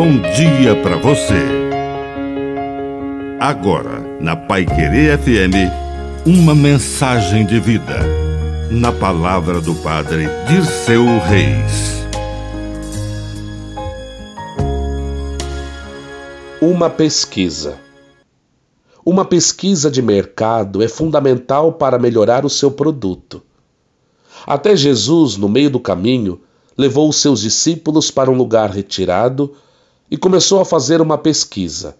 bom dia para você. Agora, na Pai Querer FM, uma mensagem de vida. Na palavra do Padre de seu Reis. Uma pesquisa. Uma pesquisa de mercado é fundamental para melhorar o seu produto. Até Jesus, no meio do caminho, levou os seus discípulos para um lugar retirado e começou a fazer uma pesquisa.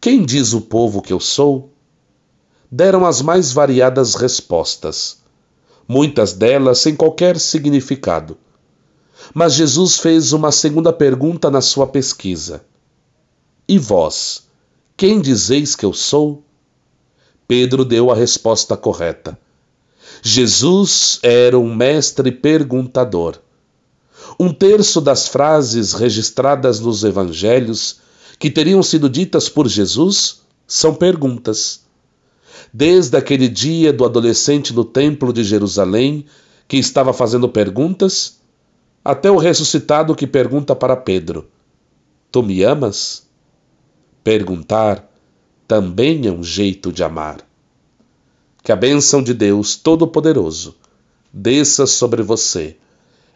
Quem diz o povo que eu sou? Deram as mais variadas respostas, muitas delas sem qualquer significado. Mas Jesus fez uma segunda pergunta na sua pesquisa: E vós, quem dizeis que eu sou? Pedro deu a resposta correta. Jesus era um mestre perguntador. Um terço das frases registradas nos evangelhos que teriam sido ditas por Jesus são perguntas. Desde aquele dia do adolescente no Templo de Jerusalém, que estava fazendo perguntas, até o ressuscitado que pergunta para Pedro: Tu me amas? Perguntar também é um jeito de amar. Que a bênção de Deus Todo-Poderoso desça sobre você